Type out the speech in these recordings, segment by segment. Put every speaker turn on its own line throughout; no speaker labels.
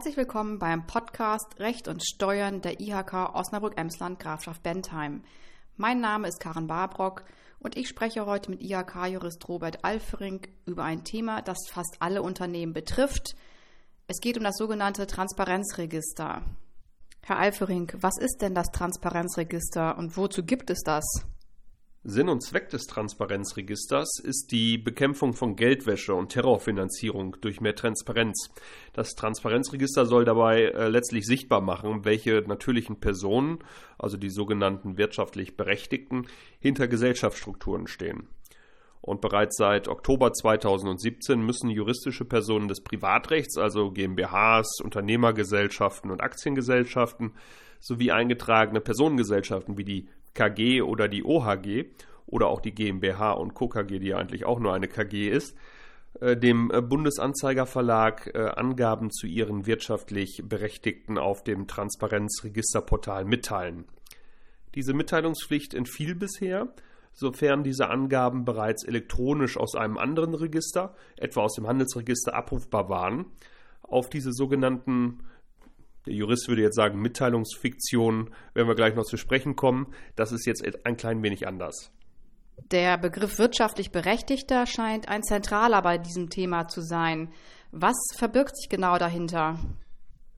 Herzlich willkommen beim Podcast Recht und Steuern der IHK Osnabrück-Emsland Grafschaft Bentheim. Mein Name ist Karen Barbrock und ich spreche heute mit IHK-Jurist Robert Alfering über ein Thema, das fast alle Unternehmen betrifft. Es geht um das sogenannte Transparenzregister. Herr Alfering, was ist denn das Transparenzregister und wozu gibt es das?
Sinn und Zweck des Transparenzregisters ist die Bekämpfung von Geldwäsche und Terrorfinanzierung durch mehr Transparenz. Das Transparenzregister soll dabei äh, letztlich sichtbar machen, welche natürlichen Personen, also die sogenannten wirtschaftlich Berechtigten, hinter Gesellschaftsstrukturen stehen. Und bereits seit Oktober 2017 müssen juristische Personen des Privatrechts, also GmbHs, Unternehmergesellschaften und Aktiengesellschaften, sowie eingetragene Personengesellschaften wie die KG oder die OHG oder auch die GmbH und Co. KG, die ja eigentlich auch nur eine KG ist, äh, dem äh, Bundesanzeigerverlag äh, Angaben zu ihren wirtschaftlich Berechtigten auf dem Transparenzregisterportal mitteilen. Diese Mitteilungspflicht entfiel bisher, sofern diese Angaben bereits elektronisch aus einem anderen Register, etwa aus dem Handelsregister, abrufbar waren. Auf diese sogenannten der Jurist würde jetzt sagen, Mitteilungsfiktion, wenn wir gleich noch zu sprechen kommen. Das ist jetzt ein klein wenig anders.
Der Begriff wirtschaftlich Berechtigter scheint ein zentraler bei diesem Thema zu sein. Was verbirgt sich genau dahinter?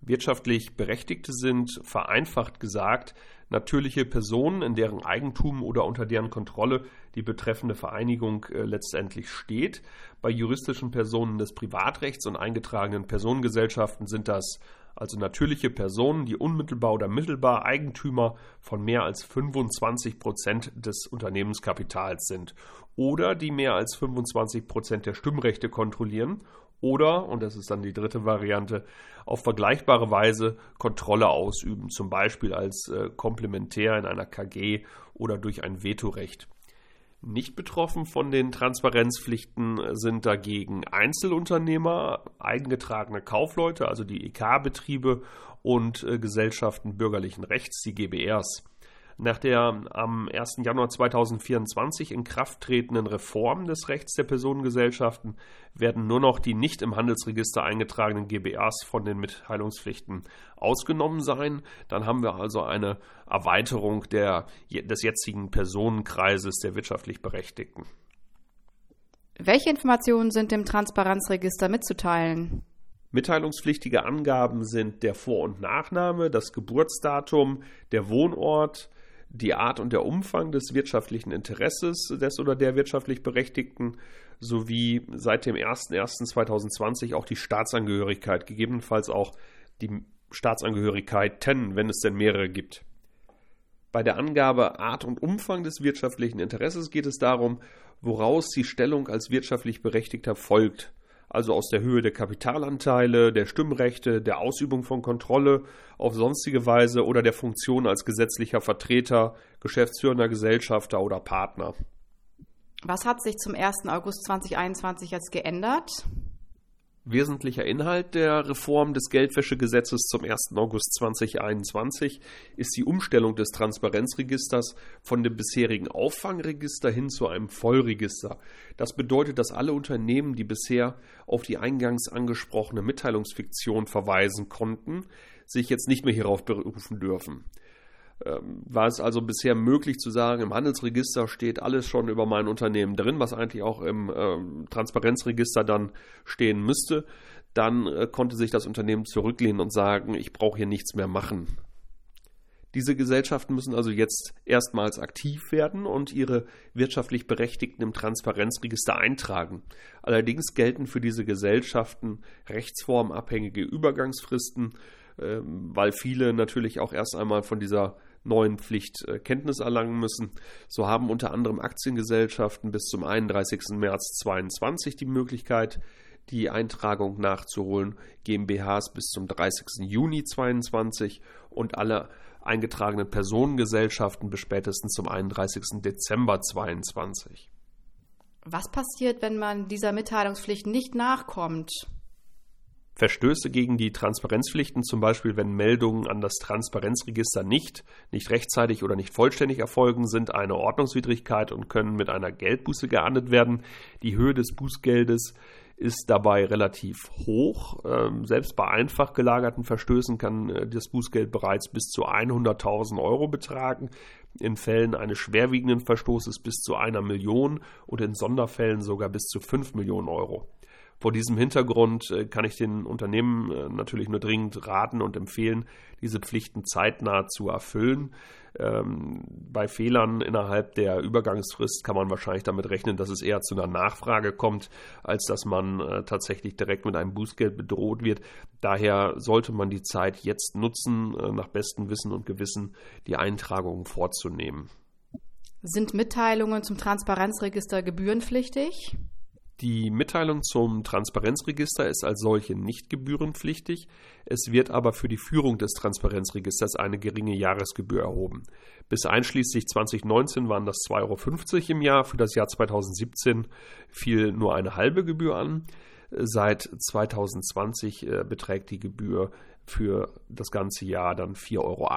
Wirtschaftlich Berechtigte sind, vereinfacht gesagt, natürliche Personen, in deren Eigentum oder unter deren Kontrolle die betreffende Vereinigung äh, letztendlich steht. Bei juristischen Personen des Privatrechts und eingetragenen Personengesellschaften sind das also natürliche Personen, die unmittelbar oder mittelbar Eigentümer von mehr als 25 Prozent des Unternehmenskapitals sind oder die mehr als 25 Prozent der Stimmrechte kontrollieren oder, und das ist dann die dritte Variante, auf vergleichbare Weise Kontrolle ausüben, zum Beispiel als äh, Komplementär in einer KG oder durch ein Vetorecht. Nicht betroffen von den Transparenzpflichten sind dagegen Einzelunternehmer, eingetragene Kaufleute, also die EK-Betriebe und äh, Gesellschaften bürgerlichen Rechts, die GBRs. Nach der am 1. Januar 2024 in Kraft tretenden Reform des Rechts der Personengesellschaften werden nur noch die nicht im Handelsregister eingetragenen GBRs von den Mitteilungspflichten ausgenommen sein. Dann haben wir also eine Erweiterung der, des jetzigen Personenkreises der wirtschaftlich Berechtigten.
Welche Informationen sind dem Transparenzregister mitzuteilen?
Mitteilungspflichtige Angaben sind der Vor- und Nachname, das Geburtsdatum, der Wohnort, die Art und der Umfang des wirtschaftlichen Interesses des oder der wirtschaftlich Berechtigten sowie seit dem 01.01.2020 auch die Staatsangehörigkeit, gegebenenfalls auch die Staatsangehörigkeiten, wenn es denn mehrere gibt. Bei der Angabe Art und Umfang des wirtschaftlichen Interesses geht es darum, woraus die Stellung als wirtschaftlich Berechtigter folgt also aus der Höhe der Kapitalanteile, der Stimmrechte, der Ausübung von Kontrolle auf sonstige Weise oder der Funktion als gesetzlicher Vertreter, geschäftsführender Gesellschafter oder Partner.
Was hat sich zum 1. August 2021 jetzt geändert?
Wesentlicher Inhalt der Reform des Geldwäschegesetzes zum 1. August 2021 ist die Umstellung des Transparenzregisters von dem bisherigen Auffangregister hin zu einem Vollregister. Das bedeutet, dass alle Unternehmen, die bisher auf die eingangs angesprochene Mitteilungsfiktion verweisen konnten, sich jetzt nicht mehr hierauf berufen dürfen. Ähm, war es also bisher möglich zu sagen, im Handelsregister steht alles schon über mein Unternehmen drin, was eigentlich auch im ähm, Transparenzregister dann stehen müsste. Dann äh, konnte sich das Unternehmen zurücklehnen und sagen, ich brauche hier nichts mehr machen. Diese Gesellschaften müssen also jetzt erstmals aktiv werden und ihre wirtschaftlich Berechtigten im Transparenzregister eintragen. Allerdings gelten für diese Gesellschaften rechtsformabhängige Übergangsfristen, ähm, weil viele natürlich auch erst einmal von dieser neuen Pflicht Kenntnis erlangen müssen. So haben unter anderem Aktiengesellschaften bis zum 31. März 2022 die Möglichkeit, die Eintragung nachzuholen, GmbHs bis zum 30. Juni 2022 und alle eingetragenen Personengesellschaften bis spätestens zum 31. Dezember 2022.
Was passiert, wenn man dieser Mitteilungspflicht nicht nachkommt?
Verstöße gegen die Transparenzpflichten, zum Beispiel wenn Meldungen an das Transparenzregister nicht, nicht rechtzeitig oder nicht vollständig erfolgen, sind eine Ordnungswidrigkeit und können mit einer Geldbuße geahndet werden. Die Höhe des Bußgeldes ist dabei relativ hoch. Ähm, selbst bei einfach gelagerten Verstößen kann äh, das Bußgeld bereits bis zu 100.000 Euro betragen. In Fällen eines schwerwiegenden Verstoßes bis zu einer Million und in Sonderfällen sogar bis zu 5 Millionen Euro. Vor diesem Hintergrund äh, kann ich den Unternehmen äh, natürlich nur dringend raten und empfehlen, diese Pflichten zeitnah zu erfüllen. Ähm, bei Fehlern innerhalb der Übergangsfrist kann man wahrscheinlich damit rechnen, dass es eher zu einer Nachfrage kommt, als dass man äh, tatsächlich direkt mit einem Bußgeld bedroht wird. Daher sollte man die Zeit jetzt nutzen, nach bestem Wissen und Gewissen die Eintragungen vorzunehmen.
Sind Mitteilungen zum Transparenzregister gebührenpflichtig?
Die Mitteilung zum Transparenzregister ist als solche nicht gebührenpflichtig. Es wird aber für die Führung des Transparenzregisters eine geringe Jahresgebühr erhoben. Bis einschließlich 2019 waren das 2,50 Euro im Jahr. Für das Jahr 2017 fiel nur eine halbe Gebühr an. Seit 2020 äh, beträgt die Gebühr für das ganze Jahr dann 4,80 Euro.